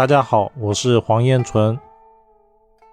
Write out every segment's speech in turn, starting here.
大家好，我是黄彦纯。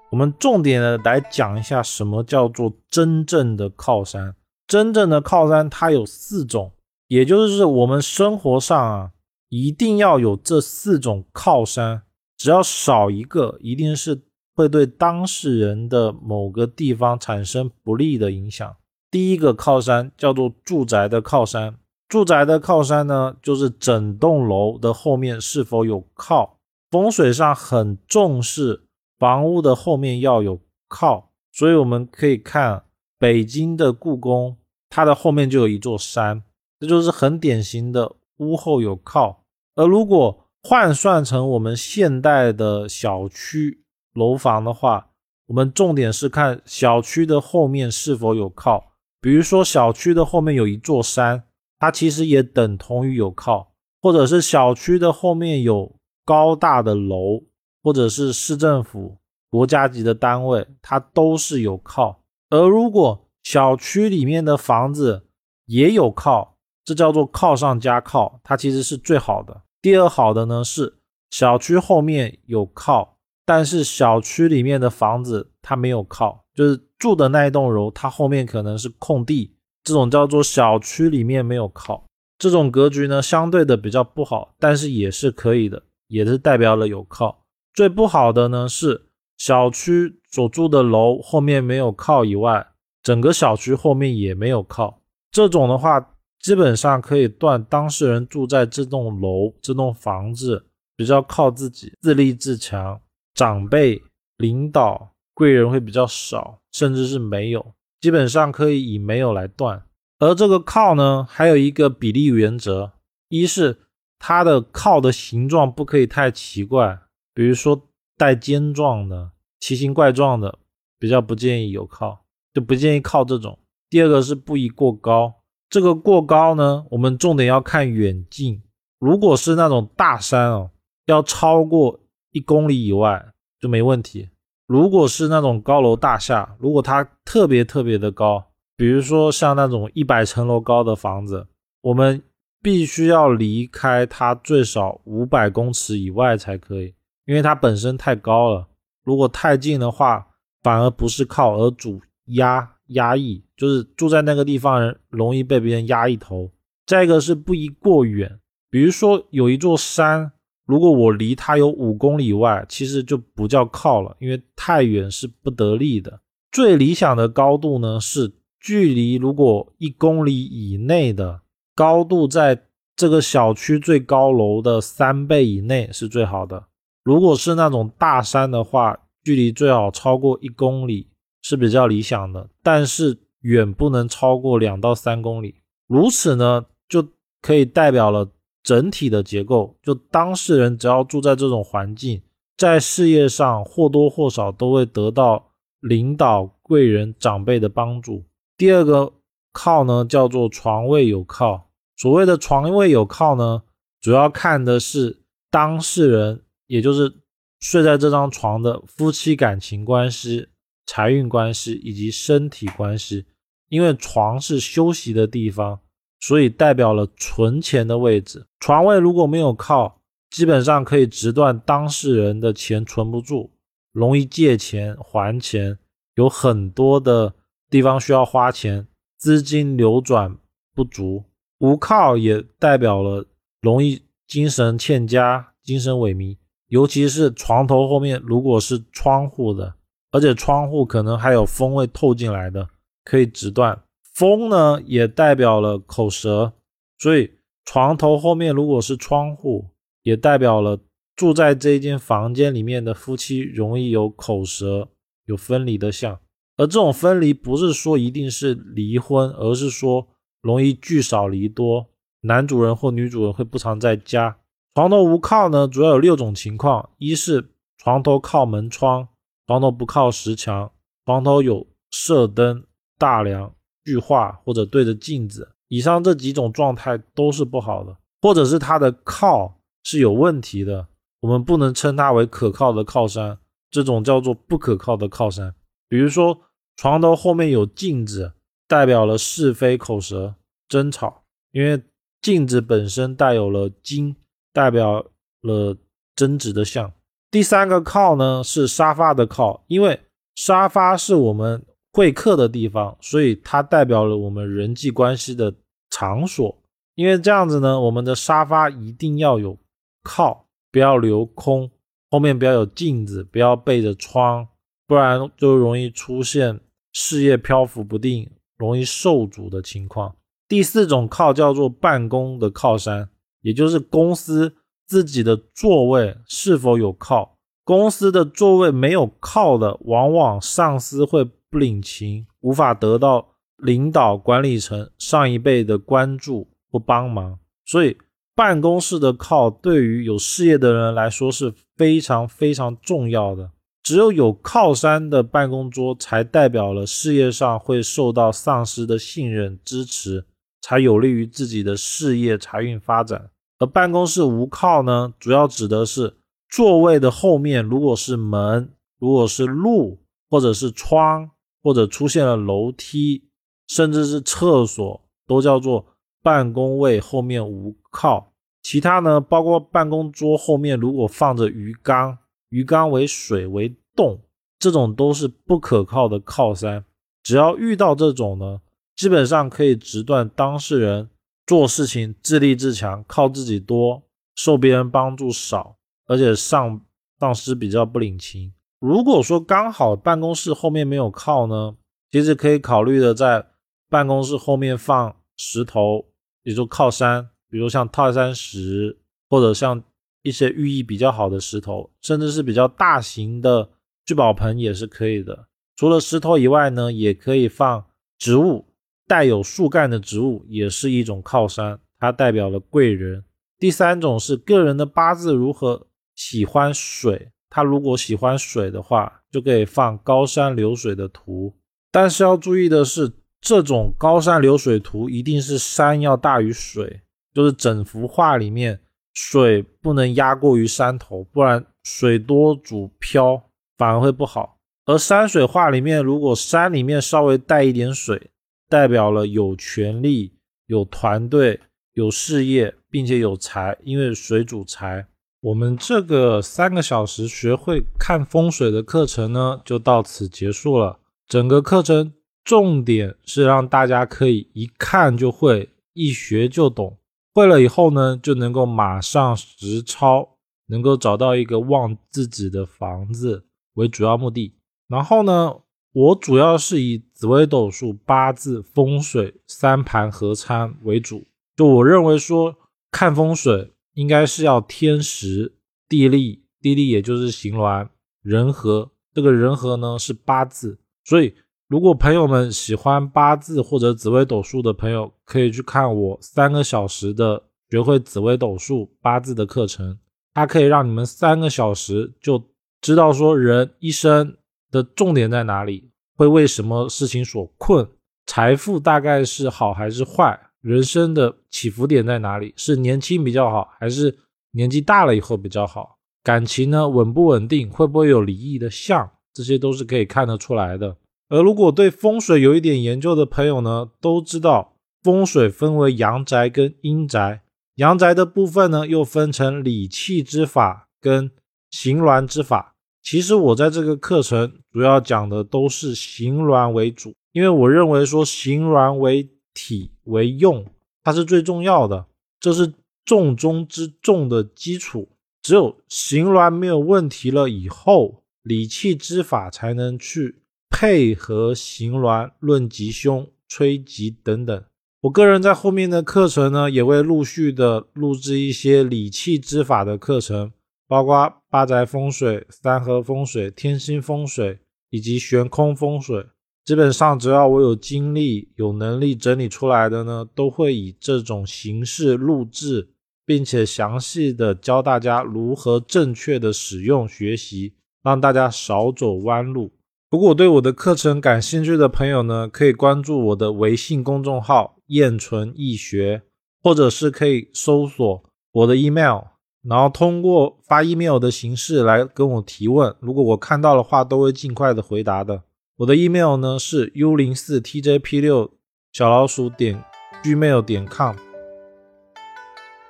我们重点的来讲一下什么叫做真正的靠山。真正的靠山它有四种，也就是我们生活上啊一定要有这四种靠山，只要少一个，一定是会对当事人的某个地方产生不利的影响。第一个靠山叫做住宅的靠山，住宅的靠山呢，就是整栋楼的后面是否有靠。风水上很重视房屋的后面要有靠，所以我们可以看北京的故宫，它的后面就有一座山，这就是很典型的屋后有靠。而如果换算成我们现代的小区楼房的话，我们重点是看小区的后面是否有靠。比如说小区的后面有一座山，它其实也等同于有靠，或者是小区的后面有。高大的楼，或者是市政府、国家级的单位，它都是有靠。而如果小区里面的房子也有靠，这叫做靠上加靠，它其实是最好的。第二好的呢是小区后面有靠，但是小区里面的房子它没有靠，就是住的那一栋楼，它后面可能是空地，这种叫做小区里面没有靠。这种格局呢，相对的比较不好，但是也是可以的。也是代表了有靠，最不好的呢是小区所住的楼后面没有靠以外，整个小区后面也没有靠。这种的话，基本上可以断当事人住在这栋楼、这栋房子比较靠自己，自立自强，长辈、领导、贵人会比较少，甚至是没有。基本上可以以没有来断。而这个靠呢，还有一个比例原则，一是。它的靠的形状不可以太奇怪，比如说带尖状的、奇形怪状的，比较不建议有靠，就不建议靠这种。第二个是不宜过高，这个过高呢，我们重点要看远近。如果是那种大山哦，要超过一公里以外就没问题。如果是那种高楼大厦，如果它特别特别的高，比如说像那种一百层楼高的房子，我们。必须要离开它最少五百公尺以外才可以，因为它本身太高了。如果太近的话，反而不是靠，而主压压抑，就是住在那个地方人容易被别人压一头。再一个是不宜过远，比如说有一座山，如果我离它有五公里外，其实就不叫靠了，因为太远是不得力的。最理想的高度呢是距离如果一公里以内的。高度在这个小区最高楼的三倍以内是最好的。如果是那种大山的话，距离最好超过一公里是比较理想的，但是远不能超过两到三公里。如此呢，就可以代表了整体的结构。就当事人只要住在这种环境，在事业上或多或少都会得到领导、贵人、长辈的帮助。第二个靠呢，叫做床位有靠。所谓的床位有靠呢，主要看的是当事人，也就是睡在这张床的夫妻感情关系、财运关系以及身体关系。因为床是休息的地方，所以代表了存钱的位置。床位如果没有靠，基本上可以直断当事人的钱存不住，容易借钱还钱，有很多的地方需要花钱，资金流转不足。无靠也代表了容易精神欠佳、精神萎靡，尤其是床头后面如果是窗户的，而且窗户可能还有风会透进来的，可以直断。风呢也代表了口舌，所以床头后面如果是窗户，也代表了住在这一间房间里面的夫妻容易有口舌、有分离的象。而这种分离不是说一定是离婚，而是说。容易聚少离多，男主人或女主人会不常在家。床头无靠呢，主要有六种情况：一是床头靠门窗，床头不靠石墙，床头有射灯、大梁、巨画或者对着镜子。以上这几种状态都是不好的，或者是它的靠是有问题的，我们不能称它为可靠的靠山，这种叫做不可靠的靠山。比如说床头后面有镜子。代表了是非口舌争吵，因为镜子本身带有了金，代表了争执的象。第三个靠呢是沙发的靠，因为沙发是我们会客的地方，所以它代表了我们人际关系的场所。因为这样子呢，我们的沙发一定要有靠，不要留空，后面不要有镜子，不要背着窗，不然就容易出现事业漂浮不定、容易受阻的情况。第四种靠叫做办公的靠山，也就是公司自己的座位是否有靠。公司的座位没有靠的，往往上司会不领情，无法得到领导管理层上一辈的关注。不帮忙，所以办公室的靠对于有事业的人来说是非常非常重要的。只有有靠山的办公桌，才代表了事业上会受到上司的信任支持，才有利于自己的事业财运发展。而办公室无靠呢，主要指的是座位的后面，如果是门，如果是路，或者是窗，或者出现了楼梯，甚至是厕所，都叫做。办公位后面无靠，其他呢，包括办公桌后面如果放着鱼缸，鱼缸为水为动，这种都是不可靠的靠山。只要遇到这种呢，基本上可以直断当事人做事情自立自强，靠自己多，受别人帮助少，而且上上司比较不领情。如果说刚好办公室后面没有靠呢，其实可以考虑的在办公室后面放石头。也就靠山，比如像泰山石，或者像一些寓意比较好的石头，甚至是比较大型的聚宝盆也是可以的。除了石头以外呢，也可以放植物，带有树干的植物也是一种靠山，它代表了贵人。第三种是个人的八字如何喜欢水，他如果喜欢水的话，就可以放高山流水的图。但是要注意的是。这种高山流水图一定是山要大于水，就是整幅画里面水不能压过于山头，不然水多主飘，反而会不好。而山水画里面，如果山里面稍微带一点水，代表了有权利、有团队、有事业，并且有财，因为水主财。我们这个三个小时学会看风水的课程呢，就到此结束了。整个课程。重点是让大家可以一看就会，一学就懂。会了以后呢，就能够马上实操，能够找到一个旺自己的房子为主要目的。然后呢，我主要是以紫微斗数、八字、风水三盘合参为主。就我认为说，看风水应该是要天时、地利，地利也就是形峦、人和。这个人和呢是八字，所以。如果朋友们喜欢八字或者紫微斗数的朋友，可以去看我三个小时的学会紫微斗数八字的课程，它可以让你们三个小时就知道说人一生的重点在哪里，会为什么事情所困，财富大概是好还是坏，人生的起伏点在哪里，是年轻比较好还是年纪大了以后比较好，感情呢稳不稳定，会不会有离异的相，这些都是可以看得出来的。而如果对风水有一点研究的朋友呢，都知道风水分为阳宅跟阴宅。阳宅的部分呢，又分成理气之法跟行峦之法。其实我在这个课程主要讲的都是行峦为主，因为我认为说行峦为体为用，它是最重要的，这是重中之重的基础。只有行峦没有问题了以后，理气之法才能去。配合行峦论吉凶、吹吉等等。我个人在后面的课程呢，也会陆续的录制一些理气之法的课程，包括八宅风水、三合风水、天星风水以及悬空风水。基本上，只要我有精力、有能力整理出来的呢，都会以这种形式录制，并且详细的教大家如何正确的使用、学习，让大家少走弯路。如果对我的课程感兴趣的朋友呢，可以关注我的微信公众号“燕纯易学”，或者是可以搜索我的 email，然后通过发 email 的形式来跟我提问。如果我看到的话，都会尽快的回答的。我的 email 呢是 u 零四 tjp 六小老鼠点 gmail 点 com。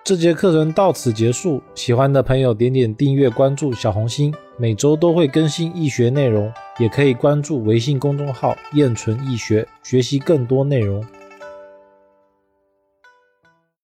这节课程到此结束，喜欢的朋友点点订阅、关注小红心，每周都会更新易学内容，也可以关注微信公众号“燕纯易学”，学习更多内容。